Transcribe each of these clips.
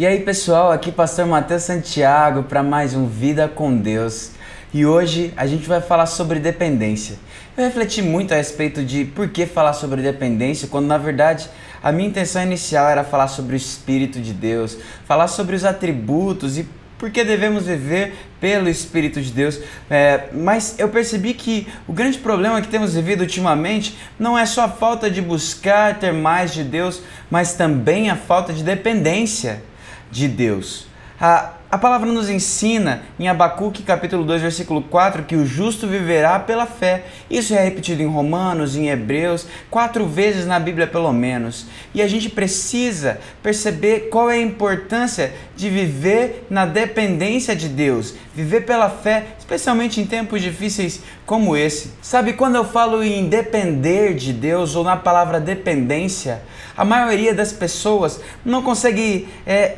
E aí pessoal, aqui Pastor Matheus Santiago para mais um Vida com Deus. E hoje a gente vai falar sobre dependência. Eu refleti muito a respeito de por que falar sobre dependência, quando na verdade a minha intenção inicial era falar sobre o Espírito de Deus, falar sobre os atributos e porque devemos viver pelo Espírito de Deus. É, mas eu percebi que o grande problema que temos vivido ultimamente não é só a falta de buscar ter mais de Deus, mas também a falta de dependência de Deus. A, a palavra nos ensina em Abacuque capítulo 2, versículo 4, que o justo viverá pela fé. Isso é repetido em Romanos, em Hebreus, quatro vezes na Bíblia pelo menos. E a gente precisa perceber qual é a importância de viver na dependência de Deus, viver pela fé, especialmente em tempos difíceis como esse. Sabe, quando eu falo em depender de Deus ou na palavra dependência, a maioria das pessoas não consegue é,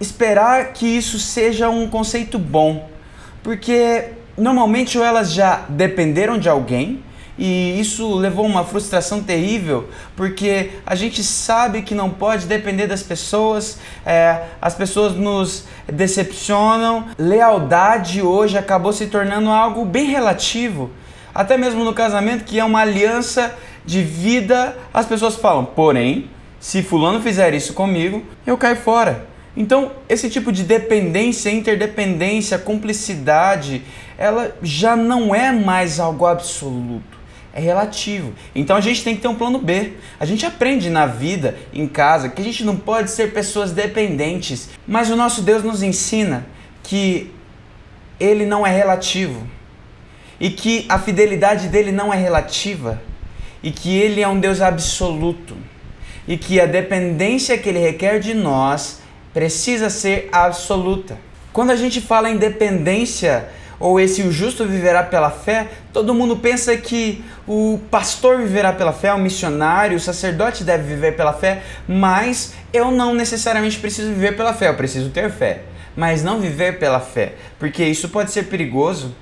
esperar que isso seja um conceito bom, porque normalmente ou elas já dependeram de alguém e isso levou uma frustração terrível, porque a gente sabe que não pode depender das pessoas, é, as pessoas nos decepcionam, lealdade hoje acabou se tornando algo bem relativo. Até mesmo no casamento, que é uma aliança de vida, as pessoas falam, porém, se fulano fizer isso comigo, eu caio fora. Então, esse tipo de dependência, interdependência, cumplicidade, ela já não é mais algo absoluto, é relativo. Então a gente tem que ter um plano B. A gente aprende na vida, em casa, que a gente não pode ser pessoas dependentes, mas o nosso Deus nos ensina que ele não é relativo. E que a fidelidade dele não é relativa. E que ele é um Deus absoluto. E que a dependência que ele requer de nós precisa ser absoluta. Quando a gente fala em dependência ou esse o justo viverá pela fé, todo mundo pensa que o pastor viverá pela fé, o missionário, o sacerdote deve viver pela fé, mas eu não necessariamente preciso viver pela fé, eu preciso ter fé, mas não viver pela fé, porque isso pode ser perigoso.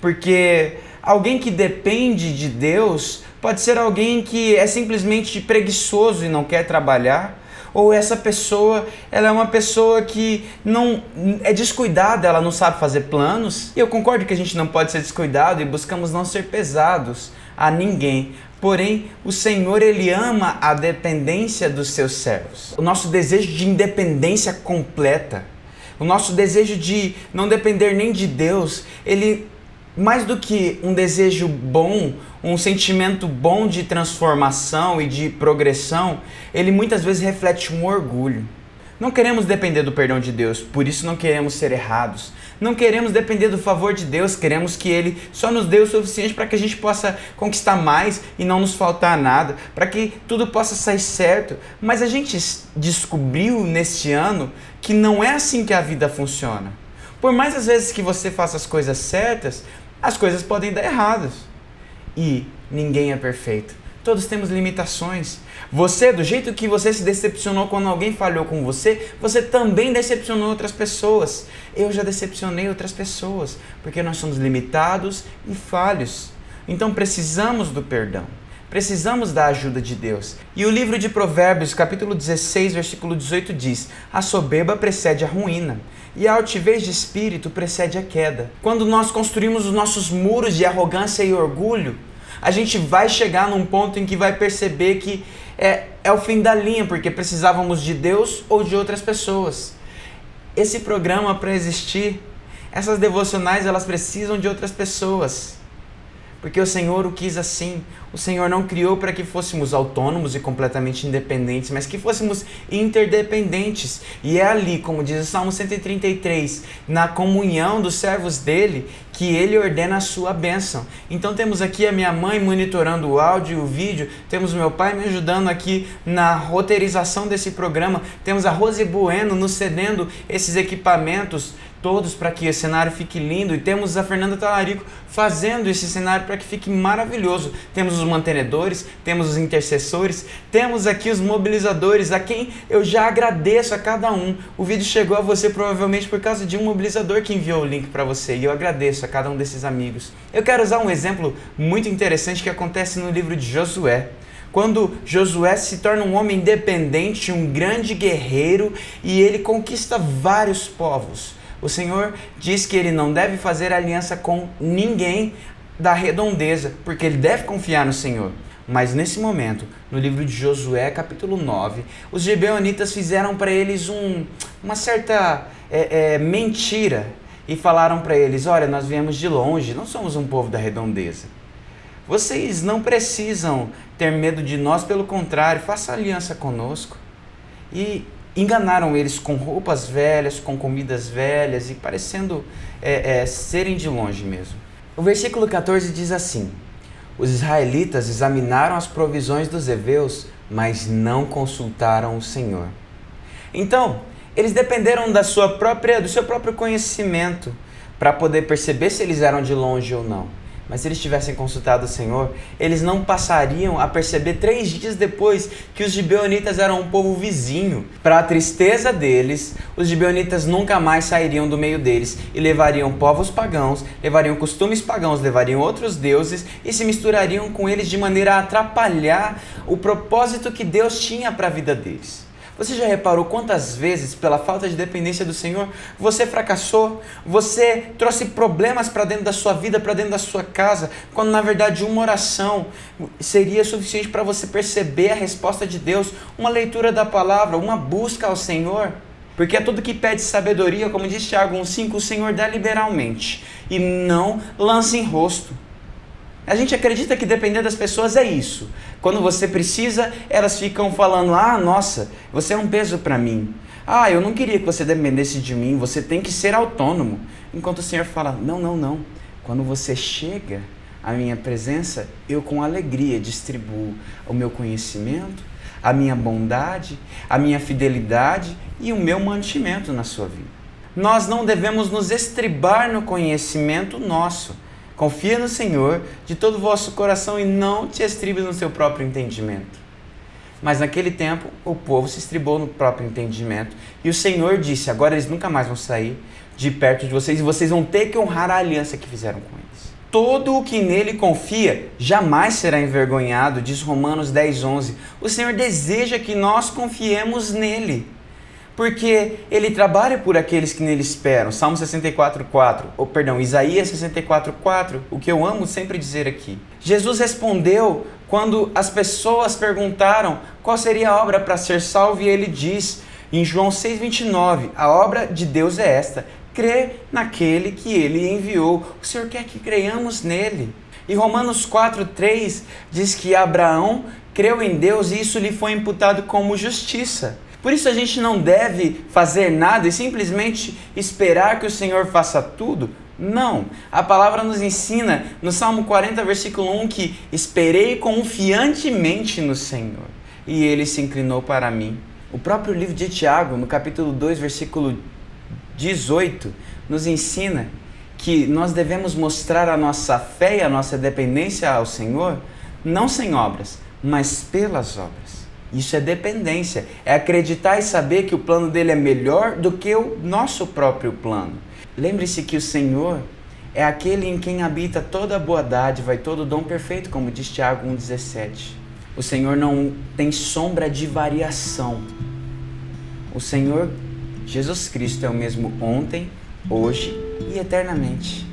Porque alguém que depende de Deus pode ser alguém que é simplesmente preguiçoso e não quer trabalhar ou essa pessoa ela é uma pessoa que não é descuidada, ela não sabe fazer planos. E eu concordo que a gente não pode ser descuidado e buscamos não ser pesados a ninguém. Porém, o Senhor ele ama a dependência dos seus servos. O nosso desejo de independência completa, o nosso desejo de não depender nem de Deus, ele mais do que um desejo bom, um sentimento bom de transformação e de progressão, ele muitas vezes reflete um orgulho. Não queremos depender do perdão de Deus, por isso não queremos ser errados. Não queremos depender do favor de Deus, queremos que Ele só nos dê o suficiente para que a gente possa conquistar mais e não nos faltar nada, para que tudo possa sair certo. Mas a gente descobriu neste ano que não é assim que a vida funciona. Por mais às vezes que você faça as coisas certas, as coisas podem dar erradas. E ninguém é perfeito. Todos temos limitações. Você, do jeito que você se decepcionou quando alguém falhou com você, você também decepcionou outras pessoas. Eu já decepcionei outras pessoas, porque nós somos limitados e falhos. Então precisamos do perdão. Precisamos da ajuda de Deus. E o livro de Provérbios, capítulo 16, versículo 18 diz: A soberba precede a ruína, e a altivez de espírito precede a queda. Quando nós construímos os nossos muros de arrogância e orgulho, a gente vai chegar num ponto em que vai perceber que é, é o fim da linha, porque precisávamos de Deus ou de outras pessoas. Esse programa, para existir, essas devocionais, elas precisam de outras pessoas porque o Senhor o quis assim. O Senhor não criou para que fôssemos autônomos e completamente independentes, mas que fôssemos interdependentes. E é ali, como diz o Salmo 133, na comunhão dos servos dele, que ele ordena a sua bênção. Então temos aqui a minha mãe monitorando o áudio e o vídeo, temos meu pai me ajudando aqui na roteirização desse programa, temos a Rose Bueno nos cedendo esses equipamentos todos para que o cenário fique lindo e temos a Fernanda Talarico fazendo esse cenário para que fique maravilhoso. Temos os mantenedores, temos os intercessores, temos aqui os mobilizadores, a quem eu já agradeço a cada um. O vídeo chegou a você provavelmente por causa de um mobilizador que enviou o link para você e eu agradeço a cada um desses amigos. Eu quero usar um exemplo muito interessante que acontece no livro de Josué quando Josué se torna um homem independente, um grande guerreiro e ele conquista vários povos. O Senhor diz que ele não deve fazer aliança com ninguém da redondeza, porque ele deve confiar no Senhor. Mas nesse momento, no livro de Josué, capítulo 9, os gibeonitas fizeram para eles um, uma certa é, é, mentira e falaram para eles: Olha, nós viemos de longe, não somos um povo da redondeza. Vocês não precisam ter medo de nós, pelo contrário, faça aliança conosco. E enganaram eles com roupas velhas, com comidas velhas e parecendo é, é, serem de longe mesmo. O versículo 14 diz assim: Os israelitas examinaram as provisões dos heveus, mas não consultaram o Senhor. Então, eles dependeram da sua própria, do seu próprio conhecimento para poder perceber se eles eram de longe ou não. Mas se eles tivessem consultado o Senhor, eles não passariam a perceber três dias depois que os gibeonitas eram um povo vizinho. Para a tristeza deles, os gibeonitas nunca mais sairiam do meio deles e levariam povos pagãos, levariam costumes pagãos, levariam outros deuses e se misturariam com eles de maneira a atrapalhar o propósito que Deus tinha para a vida deles. Você já reparou quantas vezes, pela falta de dependência do Senhor, você fracassou? Você trouxe problemas para dentro da sua vida, para dentro da sua casa, quando na verdade uma oração seria suficiente para você perceber a resposta de Deus, uma leitura da palavra, uma busca ao Senhor? Porque é tudo que pede sabedoria, como diz Tiago 1,5, o Senhor dá liberalmente e não lança em rosto. A gente acredita que depender das pessoas é isso. Quando você precisa, elas ficam falando: ah, nossa, você é um peso para mim. Ah, eu não queria que você dependesse de mim, você tem que ser autônomo. Enquanto o Senhor fala: não, não, não. Quando você chega à minha presença, eu com alegria distribuo o meu conhecimento, a minha bondade, a minha fidelidade e o meu mantimento na sua vida. Nós não devemos nos estribar no conhecimento nosso Confia no Senhor de todo o vosso coração e não te estribe no seu próprio entendimento. Mas naquele tempo o povo se estribou no próprio entendimento e o Senhor disse: agora eles nunca mais vão sair de perto de vocês e vocês vão ter que honrar a aliança que fizeram com eles. Todo o que nele confia jamais será envergonhado, diz Romanos 10, 11. O Senhor deseja que nós confiemos nele porque ele trabalha por aqueles que nele esperam. Salmo 64:4, ou perdão, Isaías 64:4, o que eu amo sempre dizer aqui. Jesus respondeu quando as pessoas perguntaram qual seria a obra para ser salvo e ele diz em João 6:29, a obra de Deus é esta: crer naquele que ele enviou. O Senhor quer que creiamos nele. E Romanos 4:3 diz que Abraão creu em Deus e isso lhe foi imputado como justiça. Por isso a gente não deve fazer nada e simplesmente esperar que o Senhor faça tudo. Não. A palavra nos ensina no Salmo 40, versículo 1 que esperei confiantemente no Senhor e ele se inclinou para mim. O próprio livro de Tiago, no capítulo 2, versículo 18, nos ensina que nós devemos mostrar a nossa fé e a nossa dependência ao Senhor, não sem obras, mas pelas obras. Isso é dependência. É acreditar e saber que o plano dele é melhor do que o nosso próprio plano. Lembre-se que o Senhor é aquele em quem habita toda boa dádiva e todo dom perfeito, como diz Tiago 1,17. O Senhor não tem sombra de variação. O Senhor Jesus Cristo é o mesmo ontem, hoje e eternamente.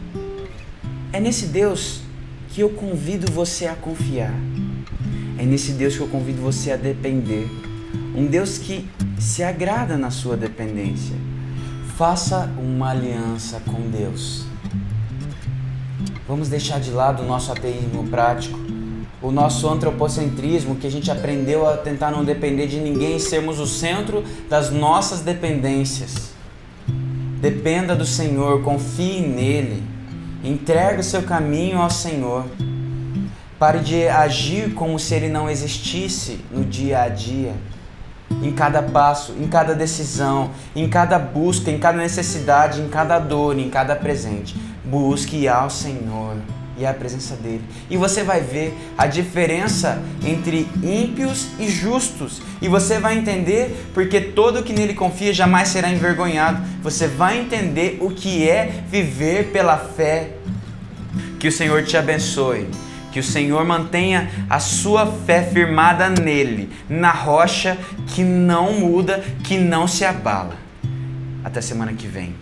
É nesse Deus que eu convido você a confiar. É nesse Deus que eu convido você a depender. Um Deus que se agrada na sua dependência. Faça uma aliança com Deus. Vamos deixar de lado o nosso ateísmo prático, o nosso antropocentrismo, que a gente aprendeu a tentar não depender de ninguém e sermos o centro das nossas dependências. Dependa do Senhor, confie nele, entregue o seu caminho ao Senhor. Pare de agir como se ele não existisse no dia a dia. Em cada passo, em cada decisão, em cada busca, em cada necessidade, em cada dor, em cada presente. Busque ao Senhor e a presença dele. E você vai ver a diferença entre ímpios e justos. E você vai entender porque todo que nele confia jamais será envergonhado. Você vai entender o que é viver pela fé. Que o Senhor te abençoe Que o Senhor mantenha a sua fé firmada nele, na rocha que não muda, que não se abala. Até semana que vem.